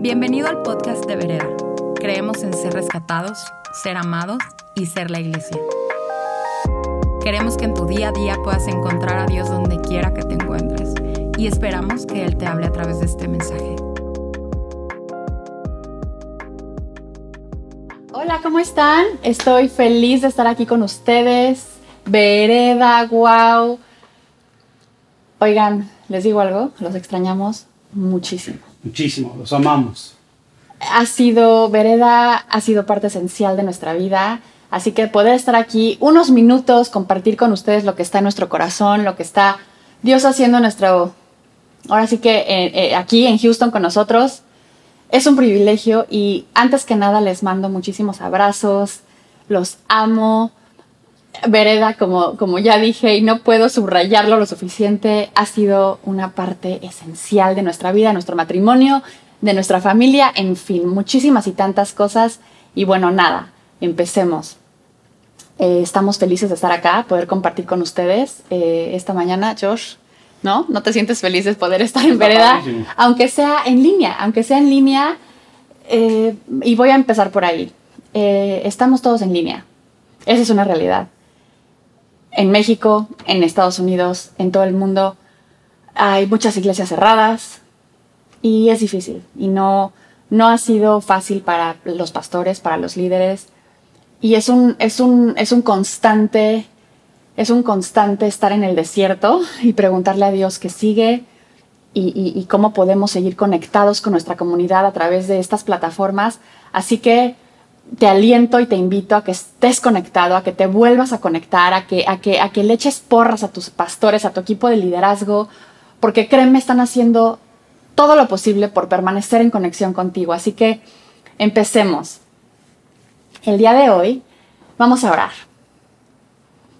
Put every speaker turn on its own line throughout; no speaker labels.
Bienvenido al podcast de Vereda. Creemos en ser rescatados, ser amados y ser la iglesia. Queremos que en tu día a día puedas encontrar a Dios donde quiera que te encuentres y esperamos que Él te hable a través de este mensaje.
Hola, ¿cómo están? Estoy feliz de estar aquí con ustedes. Vereda, wow. Oigan, les digo algo, los extrañamos muchísimo.
Muchísimo, los amamos.
Ha sido, Vereda ha sido parte esencial de nuestra vida, así que poder estar aquí unos minutos, compartir con ustedes lo que está en nuestro corazón, lo que está Dios haciendo nuestro, ahora sí que eh, eh, aquí en Houston con nosotros, es un privilegio y antes que nada les mando muchísimos abrazos, los amo. Vereda, como, como ya dije, y no puedo subrayarlo lo suficiente, ha sido una parte esencial de nuestra vida, de nuestro matrimonio, de nuestra familia, en fin, muchísimas y tantas cosas. Y bueno, nada, empecemos. Eh, estamos felices de estar acá, poder compartir con ustedes eh, esta mañana, Josh. ¿No? ¿No te sientes feliz de poder estar en Vereda? Aunque sea en línea, aunque sea en línea. Eh, y voy a empezar por ahí. estamos todos en línea. Esa es una realidad en México, en Estados Unidos, en todo el mundo, hay muchas iglesias cerradas y es difícil y no, no ha sido fácil para los pastores, para los líderes y es un, es un, es un constante, es un constante estar en el desierto y preguntarle a Dios qué sigue y, y cómo podemos seguir conectados con nuestra comunidad a través de estas plataformas. Así que te aliento y te invito a que estés conectado, a que te vuelvas a conectar, a que, a que, a que le eches porras a tus pastores, a tu equipo de liderazgo, porque créeme, están haciendo todo lo posible por permanecer en conexión contigo. Así que empecemos. El día de hoy vamos a orar.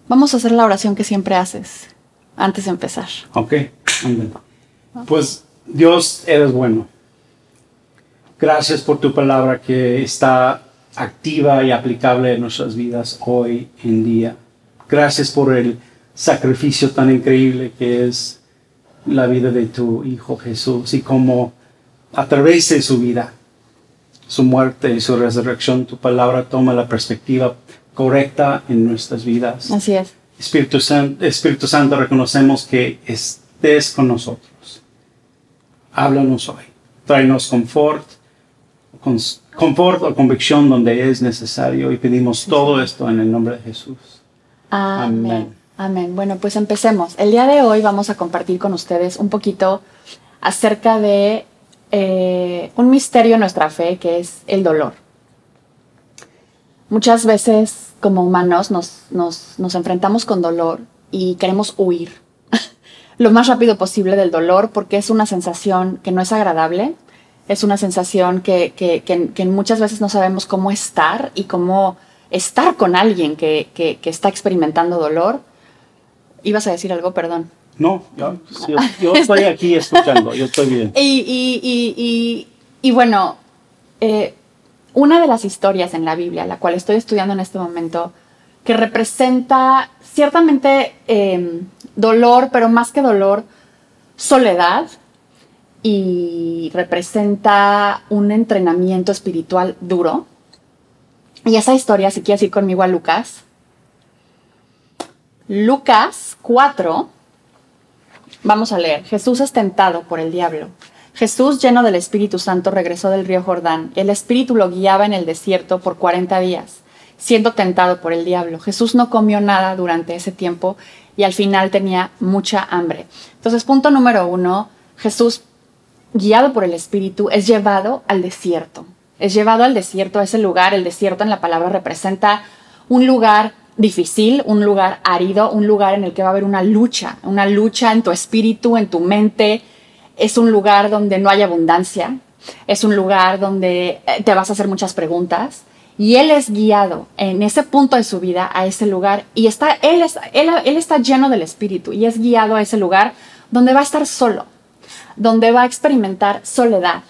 Vamos a hacer la oración que siempre haces antes de empezar.
Ok, pues Dios, eres bueno. Gracias por tu palabra que está activa y aplicable en nuestras vidas hoy en día. Gracias por el sacrificio tan increíble que es la vida de tu Hijo Jesús y como a través de su vida, su muerte y su resurrección, tu palabra toma la perspectiva correcta en nuestras vidas.
Así es.
Espíritu Santo, Espíritu Santo, reconocemos que estés con nosotros. Háblanos hoy. Tráenos confort, confort o convicción donde es necesario y pedimos todo esto en el nombre de Jesús.
Amén. Amén. Bueno, pues empecemos. El día de hoy vamos a compartir con ustedes un poquito acerca de eh, un misterio en nuestra fe que es el dolor. Muchas veces como humanos nos, nos enfrentamos con dolor y queremos huir lo más rápido posible del dolor porque es una sensación que no es agradable, es una sensación que, que, que, muchas veces no sabemos cómo estar y cómo estar con alguien que, está experimentando dolor. ¿Ibas a decir algo? Perdón.
No, yo, estoy aquí escuchando, yo estoy bien.
Y, y, y, y bueno, eh, una de las historias en la Biblia, la cual estoy estudiando en este momento, que representa ciertamente eh, dolor, pero más que dolor, soledad, y representa un entrenamiento espiritual duro. Y esa historia, si quieres ir conmigo a Lucas, Lucas 4, vamos a leer, Jesús es tentado por el diablo. Jesús, lleno del Espíritu Santo, regresó del río Jordán. El Espíritu lo guiaba en el desierto por 40 días, siendo tentado por el diablo. Jesús no comió nada durante ese tiempo y al final tenía mucha hambre. Entonces, punto número uno, Jesús guiado por el Espíritu, es llevado al desierto. Es llevado al desierto, a ese lugar. El desierto en la palabra representa un lugar difícil, un lugar árido, un lugar en el que va a haber una lucha, una lucha en tu espíritu, en tu mente. Es un lugar donde no hay abundancia, es un lugar donde eh, te vas a hacer muchas preguntas. Y él es guiado en ese punto de su vida a ese lugar y está, él, él, él está lleno del espíritu y es guiado a ese lugar donde va a estar solo, donde va a experimentar soledad,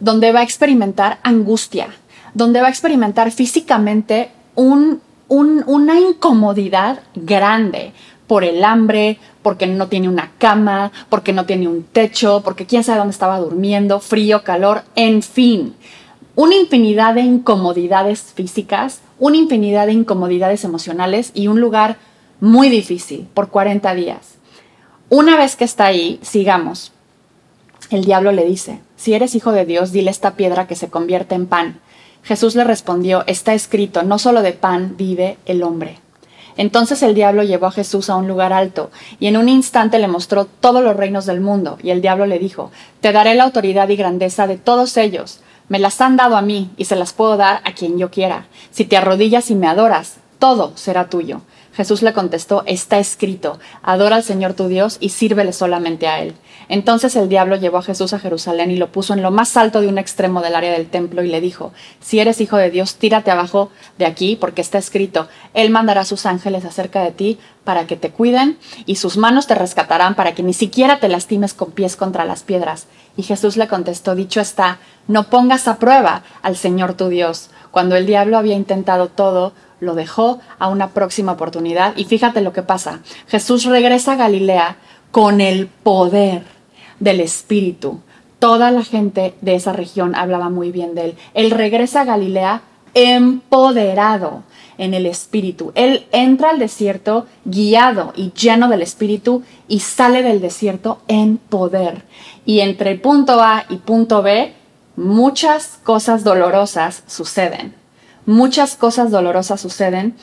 donde va a experimentar angustia, donde va a experimentar físicamente una incomodidad grande, por el hambre, porque no tiene una cama, porque no tiene un techo, porque quién sabe dónde estaba durmiendo, frío, calor, en fin. Una infinidad de incomodidades físicas, una infinidad de incomodidades emocionales y un lugar muy difícil por 40 días. Una vez que está ahí, sigamos. El diablo le dice, si eres hijo de Dios, dile esta piedra que se convierte en pan. Jesús le respondió, está escrito, no solo de pan vive el hombre. Entonces el diablo llevó a Jesús a un lugar alto y en un instante le mostró todos los reinos del mundo y el diablo le dijo, te daré la autoridad y grandeza de todos ellos. Me las han dado a mí y se las puedo dar a quien yo quiera. Si te arrodillas y me adoras, todo será tuyo. Jesús le contestó, está escrito, adora al Señor tu Dios y sírvele solamente a Él. Entonces el diablo llevó a Jesús a Jerusalén y lo puso en lo más alto de un extremo del área del templo y le dijo, si eres hijo de Dios, tírate abajo de aquí porque está escrito, Él mandará a sus ángeles acerca de ti para que te cuiden y sus manos te rescatarán para que ni siquiera te lastimes con pies contra las piedras. Y Jesús le contestó, dicho está, no pongas a prueba al Señor tu Dios. Cuando el diablo había intentado todo, lo dejó a una próxima oportunidad. Y fíjate lo que pasa. Jesús regresa a Galilea con el poder del Espíritu. Toda la gente de esa región hablaba muy bien de él. Él regresa a Galilea empoderado en el Espíritu. Él entra al desierto guiado y lleno del Espíritu y sale del desierto en poder. Y entre punto A y punto B, muchas cosas dolorosas suceden muchas cosas dolorosas suceden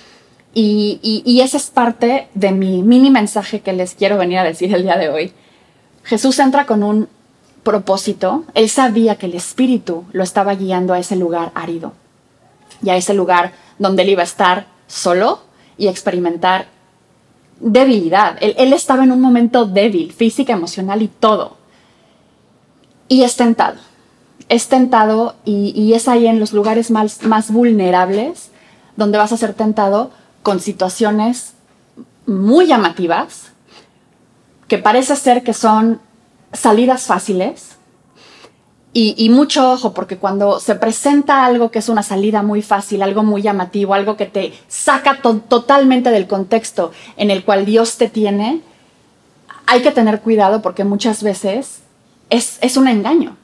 y, y, esa es parte de mi mini mensaje que les quiero venir a decir el día de hoy. Jesús entra con un propósito, él sabía que el Espíritu lo estaba guiando a ese lugar árido y a ese lugar donde él iba a estar solo y experimentar debilidad. Él, él estaba en un momento débil, física, emocional y todo. Y es tentado es tentado y, es ahí en los lugares más, vulnerables donde vas a ser tentado con situaciones muy llamativas, que parece ser que son salidas fáciles. Y, mucho ojo, porque cuando se presenta algo que es una salida muy fácil, algo muy llamativo, algo que te saca totalmente del contexto en el cual Dios te tiene, hay que tener cuidado porque muchas veces es, es un engaño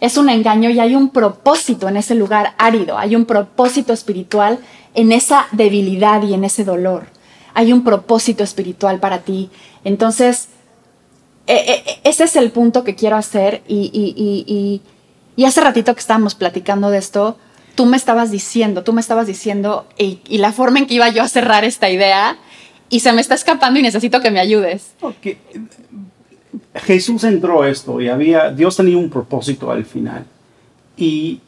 es un engaño y hay un propósito en ese lugar árido, hay un propósito espiritual en esa debilidad y en ese dolor. Hay un propósito espiritual para ti. Entonces, e, e, e, ese es el punto que quiero hacer y, hace ratito que estábamos platicando de esto, tú me estabas diciendo, tú me estabas diciendo y, la forma en que iba yo a cerrar esta idea y se me está escapando y necesito que me ayudes.
Okay. Jesús entró esto y había, Dios tenía un propósito al final. Y,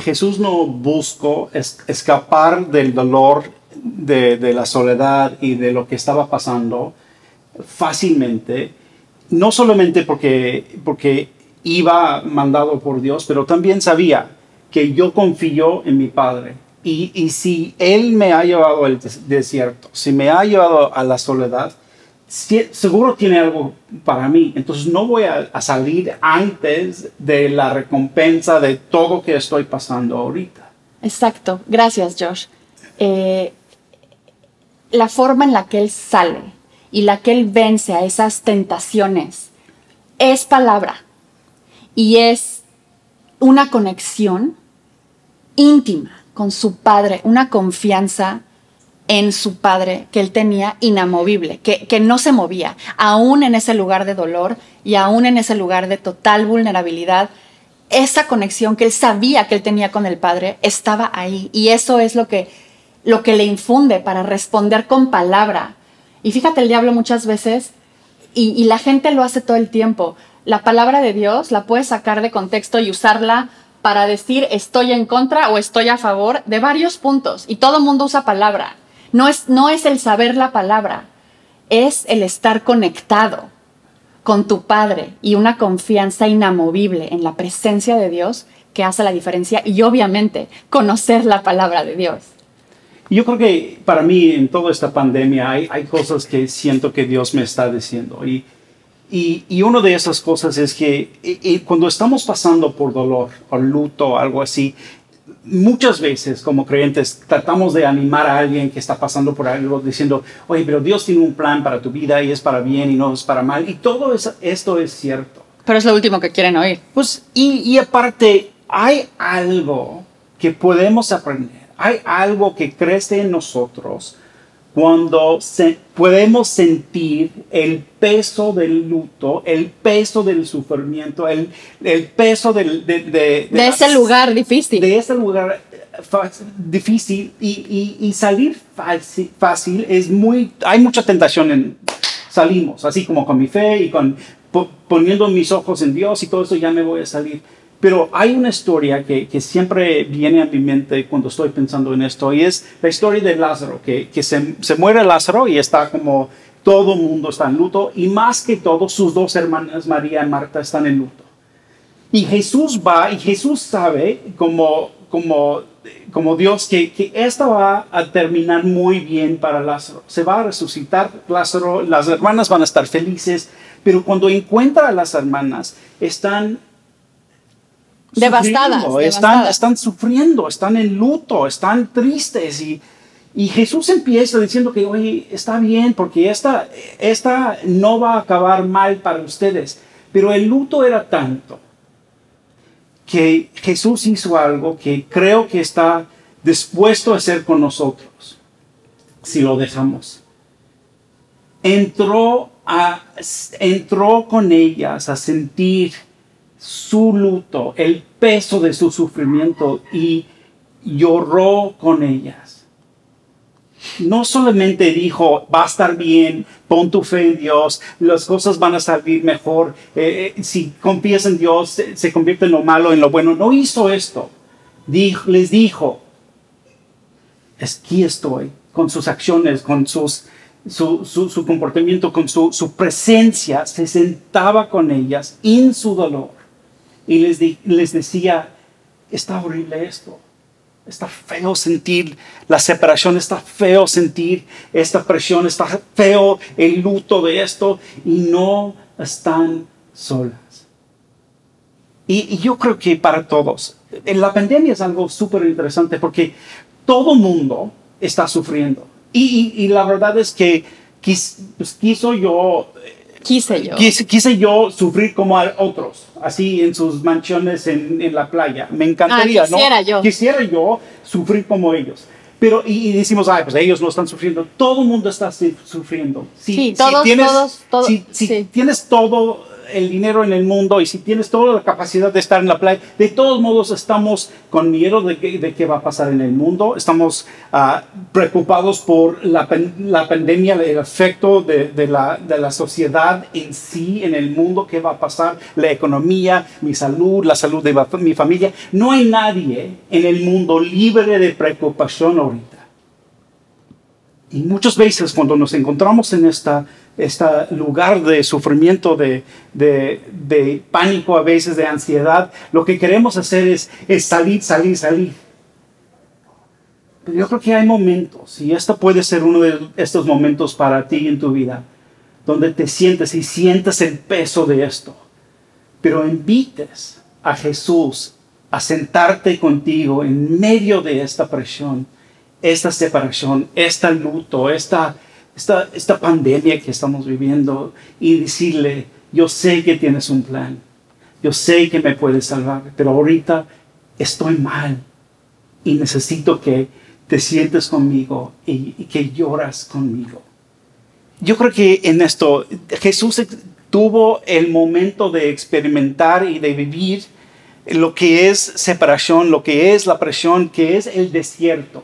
Jesús no buscó escapar del dolor, de, la soledad y de lo que estaba pasando fácilmente, no solamente porque, porque iba mandado por Dios, pero también sabía que yo confío en mi Padre. Y, y si Él me ha llevado al desierto, si me ha llevado a la soledad, seguro tiene algo para mí. Entonces no voy a, salir antes de la recompensa de todo que estoy pasando ahorita.
Exacto. Gracias, Josh. Eh, la forma en la que él sale y la que él vence a esas tentaciones es palabra y es una conexión íntima con su padre, una confianza en su padre que él tenía inamovible, que, que, no se movía, aún en ese lugar de dolor y aún en ese lugar de total vulnerabilidad. Esa conexión que él sabía que él tenía con el padre estaba ahí y eso es lo que, lo que le infunde para responder con palabra. Y fíjate, el diablo muchas veces, y, y la gente lo hace todo el tiempo, la palabra de Dios la puedes sacar de contexto y usarla para decir estoy en contra o estoy a favor de varios puntos y todo mundo usa palabra no es, no es el saber la palabra, es el estar conectado con tu Padre y una confianza inamovible en la presencia de Dios que hace la diferencia y obviamente conocer la palabra de Dios.
Yo creo que para mí en toda esta pandemia hay, hay cosas que siento que Dios me está diciendo y, y, y una de esas cosas es que cuando estamos pasando por dolor o luto o algo así, muchas veces como creyentes tratamos de animar a alguien que está pasando por algo diciendo, oye, pero Dios tiene un plan para tu vida y es para bien y no es para mal. Y todo eso, esto es cierto.
Pero es lo último que quieren oír.
Pues, y, y aparte, hay algo que podemos aprender. Hay algo que crece en nosotros cuando se, podemos sentir el peso del luto, el peso del sufrimiento, el, el peso del, de, de,
de, ese lugar difícil.
De ese lugar difícil y, y, y salir fácil, fácil, es muy, hay mucha tentación en, salimos, así como con mi fe y con poniendo mis ojos en Dios y todo eso ya me voy a salir. Pero hay una historia que, que, siempre viene a mi mente cuando estoy pensando en esto y es la historia de Lázaro, que, que se, se, muere Lázaro y está como todo el mundo está en luto y más que todo sus dos hermanas, María y Marta, están en luto. Y Jesús va y Jesús sabe como, como, como Dios que, que esta va a terminar muy bien para Lázaro. Se va a resucitar Lázaro, las hermanas van a estar felices, pero cuando encuentra a las hermanas, están
devastadas,
están,
devastadas.
están sufriendo, están en luto, están tristes y, y Jesús empieza diciendo que, oye, está bien porque esta, esta no va a acabar mal para ustedes. Pero el luto era tanto que Jesús hizo algo que creo que está dispuesto a hacer con nosotros, si lo dejamos. Entró, a, entró con ellas a sentir su luto, el peso de su sufrimiento y lloró con ellas. No solamente dijo, va a estar bien, pon tu fe en Dios, las cosas van a salir mejor, eh, si confías en Dios, se, convierte en lo malo en lo bueno. No hizo esto. Les dijo, aquí estoy, con sus acciones, con sus, su, su, su comportamiento, con su, su presencia, se sentaba con ellas en su dolor y les, di, les decía, está horrible esto, está feo sentir la separación, está feo sentir esta presión, está feo el luto de esto y no están solas. Y, y yo creo que para todos, la pandemia es algo súper interesante porque todo mundo está sufriendo. Y, y, y, la verdad es que quis, pues, quiso yo
quise yo.
Quise, quise, yo sufrir como a otros, así en sus mansiones en, en la playa. Me encantaría,
ah, quisiera
¿no?
Yo.
Quisiera yo sufrir como ellos. Pero, y, y, decimos, ay, pues ellos no están sufriendo. Todo el mundo está sufriendo.
Si, sí, todos,
si tienes,
todos, todos.
Si, si
sí.
tienes todo el dinero en el mundo y si tienes toda la capacidad de estar en la playa, de todos modos estamos con miedo de, de qué va a pasar en el mundo, estamos uh, preocupados por la, la, pandemia, el efecto de, de, la, de, la, sociedad en sí, en el mundo, qué va a pasar, la economía, mi salud, la salud de mi familia. No hay nadie en el mundo libre de preocupación ahorita. Y muchas veces cuando nos encontramos en esta este lugar de sufrimiento, de, de, de, pánico, a veces de ansiedad, lo que queremos hacer es, salir, salir, salir. Pero yo creo que hay momentos, y esto puede ser uno de estos momentos para ti en tu vida, donde te sientes y sientes el peso de esto. Pero invites a Jesús a sentarte contigo en medio de esta presión, esta separación, este luto, esta esta, esta pandemia que estamos viviendo y decirle, yo sé que tienes un plan, yo sé que me puedes salvar, pero ahorita estoy mal y necesito que te sientes conmigo y, y que lloras conmigo. Yo creo que en esto Jesús tuvo el momento de experimentar y de vivir lo que es separación, lo que es la presión, que es el desierto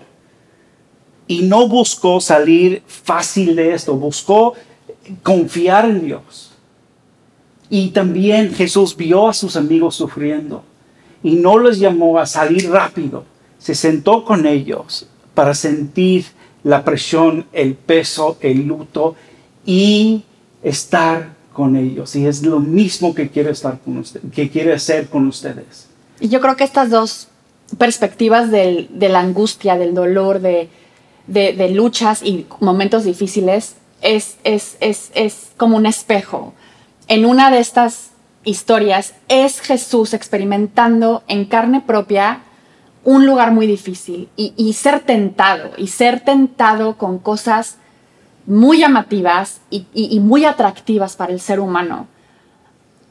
y no buscó salir fácil de esto, buscó confiar en Dios. Y también Jesús vio a sus amigos sufriendo y no les llamó a salir rápido. Se sentó con ellos para sentir la presión, el peso, el luto y estar con ellos. Y es lo mismo que quiere estar con usted, que quiere hacer con ustedes.
Y yo creo que estas dos perspectivas del, de la angustia, del dolor, de, de, luchas y momentos difíciles es, es, es, es como un espejo. En una de estas historias es Jesús experimentando en carne propia un lugar muy difícil y, ser tentado, y ser tentado con cosas muy llamativas y, muy atractivas para el ser humano.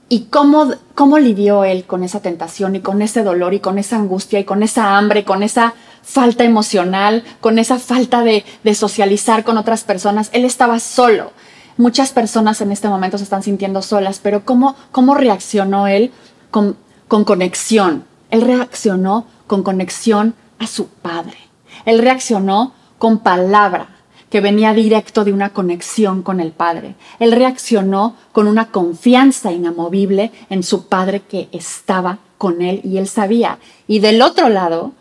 Y cómo, cómo lidió él con esa tentación y con ese dolor y con esa angustia y con esa hambre, con esa falta emocional, con esa falta de, socializar con otras personas. Él estaba solo. Muchas personas en este momento se están sintiendo solas, pero ¿cómo, cómo reaccionó él con, con conexión? Él reaccionó con conexión a su Padre. Él reaccionó con palabra que venía directo de una conexión con el Padre. Él reaccionó con una confianza inamovible en su Padre que estaba con él y él sabía. Y del otro lado,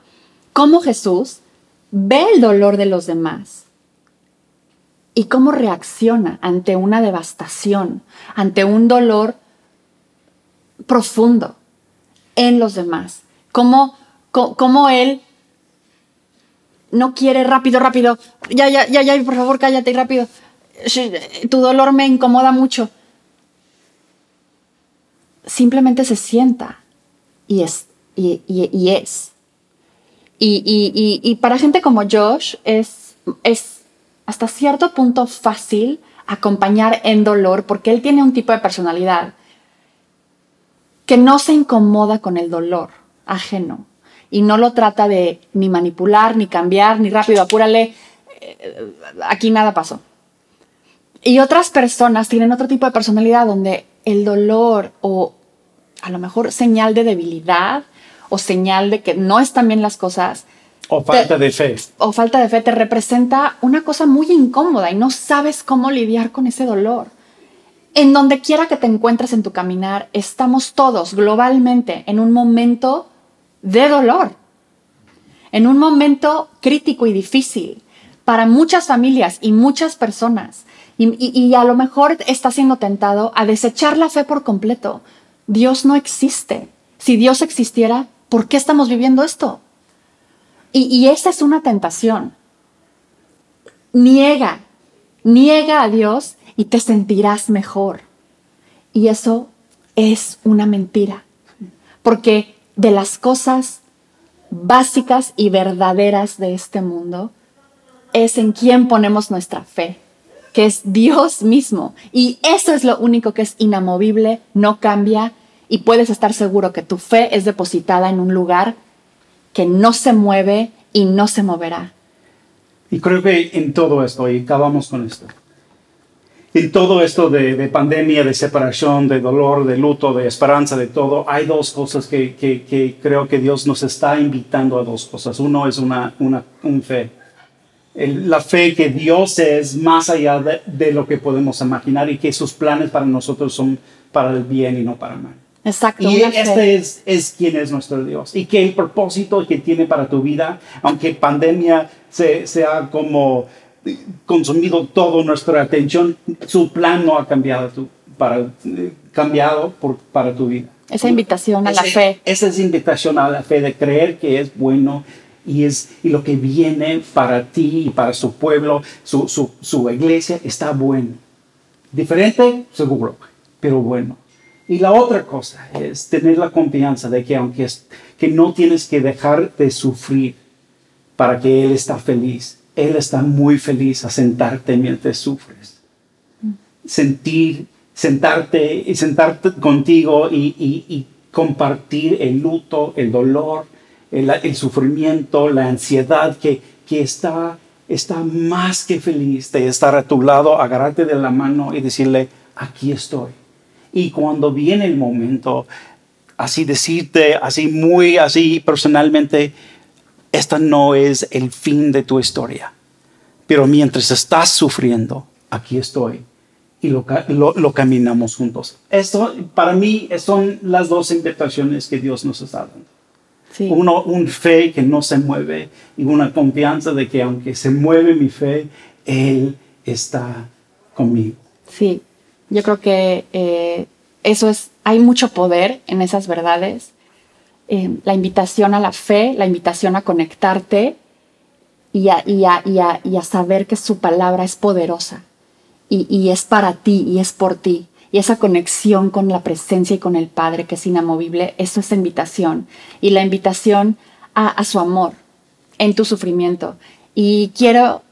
cómo Jesús ve el dolor de los demás y cómo reacciona ante una devastación, ante un dolor profundo en los demás. Cómo cómo él no quiere rápido, rápido, ya, ya, ya, ya, por favor, cállate rápido. Tu dolor me incomoda mucho. Simplemente se sienta y es. Y, y, es. Y, para gente como Josh es, es hasta cierto punto fácil acompañar en dolor porque él tiene un tipo de personalidad que no se incomoda con el dolor ajeno y no lo trata de ni manipular, ni cambiar, ni rápido, apúrale. Eh, aquí nada pasó. Y otras personas tienen otro tipo de personalidad donde el dolor o a lo mejor señal de debilidad o señal de que no están bien las cosas.
O falta de fe.
O falta de fe te representa una cosa muy incómoda y no sabes cómo lidiar con ese dolor. En donde quiera que te encuentres en tu caminar, estamos todos globalmente en un momento de dolor, en un momento crítico y difícil para muchas familias y muchas personas. Y, a lo mejor está siendo tentado a desechar la fe por completo. Dios no existe. Si Dios existiera, ¿por qué estamos viviendo esto? Y, esa es una tentación. Niega, niega a Dios y te sentirás mejor. Y eso es una mentira. Porque de las cosas básicas y verdaderas de este mundo es en quien ponemos nuestra fe, que es Dios mismo. Y eso es lo único que es inamovible, no cambia y puedes estar seguro que tu fe es depositada en un lugar que no se mueve y no se moverá.
Y creo que en todo esto, y acabamos con esto, en todo esto de, pandemia, de separación, de dolor, de luto, de esperanza, de todo, hay dos cosas que, creo que Dios nos está invitando a dos cosas. Uno es una, una fe. la fe que Dios es más allá de, lo que podemos imaginar y que sus planes para nosotros son para el bien y no para el mal.
Exacto.
Y este es, es quien es nuestro Dios. Y que el propósito que tiene para tu vida, aunque pandemia sea como consumido toda nuestra atención, su plan no ha cambiado, para, cambiado por, para tu vida.
Esa invitación a la fe.
Esa es invitación a la fe de creer que es bueno y, es, y lo que viene para ti y para su pueblo, su, su, su iglesia, está bueno. Diferente, seguro, pero bueno. Y la otra cosa es tener la confianza de que aunque que no tienes que dejar de sufrir para que Él está feliz, él está muy feliz a sentarte mientras sufres. Sentir, sentarte y sentarte contigo y, compartir el luto, el dolor, el, sufrimiento, la ansiedad que, que está, está más que feliz de estar a tu lado, agarrarte de la mano y decirle, aquí estoy. Y cuando viene el momento, así decirte, así muy, así personalmente, esta no es el fin de tu historia. Pero mientras estás sufriendo, aquí estoy y lo, lo, caminamos juntos. Esto, para mí, son las dos invitaciones que Dios nos está dando. Uno, un fe que no se mueve y una confianza de que aunque se mueve mi fe, Él está conmigo.
Sí, yo creo que eh, eso es, hay mucho poder en esas verdades eh, la invitación a la fe, la invitación a conectarte y a, y a, saber que su palabra es poderosa y, es para ti y es por ti. Y esa conexión con la presencia y con el Padre que es inamovible, eso es invitación. Y la invitación a, su amor en tu sufrimiento. Y quiero,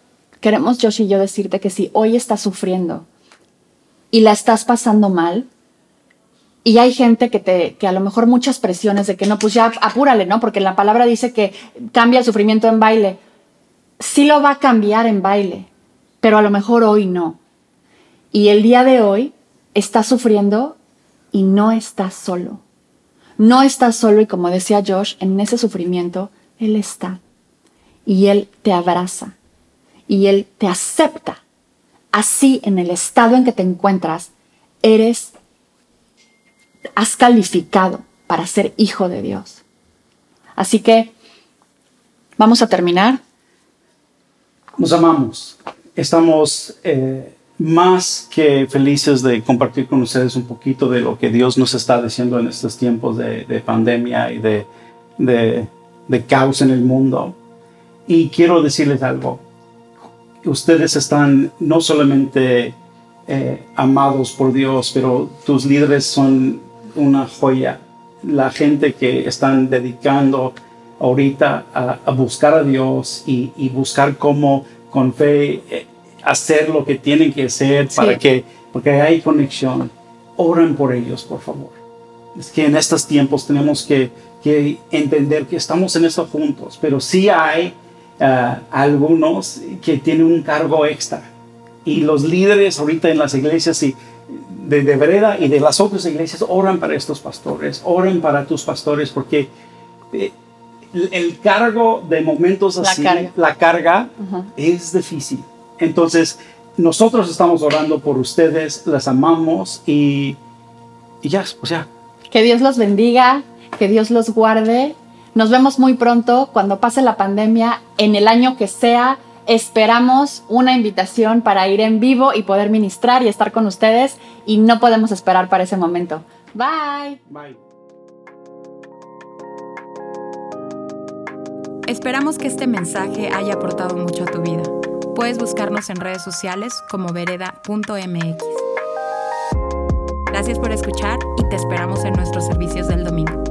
queremos Josh y yo decirte que si hoy estás sufriendo y la estás pasando mal, y hay gente que te, que a lo mejor muchas presiones de que no, pues ya apúrale, ¿no? Porque la palabra dice que cambia el sufrimiento en baile. Sí lo va a cambiar en baile, pero a lo mejor hoy no. Y el día de hoy estás sufriendo y no estás solo. No estás solo y como decía Josh, en ese sufrimiento, Él está. Y Él te abraza. Y Él te acepta. Así, en el estado en que te encuentras, eres, has calificado para ser hijo de Dios. Así que vamos a terminar.
Nos amamos. Estamos eh, más que felices de compartir con ustedes un poquito de lo que Dios nos está diciendo en estos tiempos de, pandemia y de, de, caos en el mundo. Y quiero decirles algo. Ustedes están no solamente eh, amados por Dios, pero tus líderes son una joya. La gente que están dedicando ahorita a, buscar a Dios y, y buscar cómo con fe eh, hacer lo que tienen que hacer para que, porque hay conexión. Oren por ellos, por favor. Es que en estos tiempos tenemos que, que entender que estamos en eso juntos, pero sí hay eh, algunos que tienen un cargo extra. Y los líderes ahorita en las iglesias y de, de Vereda y de las otras iglesias oran para estos pastores, oren para tus pastores, porque eh, el cargo de momentos así, la carga, es difícil. Entonces, nosotros estamos orando por ustedes, las amamos y, ya, o sea.
Que Dios los bendiga, que Dios los guarde. Nos vemos muy pronto cuando pase la pandemia, en el año que sea. Esperamos una invitación para ir en vivo y poder ministrar y estar con ustedes y no podemos esperar para ese momento. Bye. Bye.
Esperamos que este mensaje haya aportado mucho a tu vida. Puedes buscarnos en redes sociales como vereda.mx. Gracias por escuchar y te esperamos en nuestros servicios del domingo.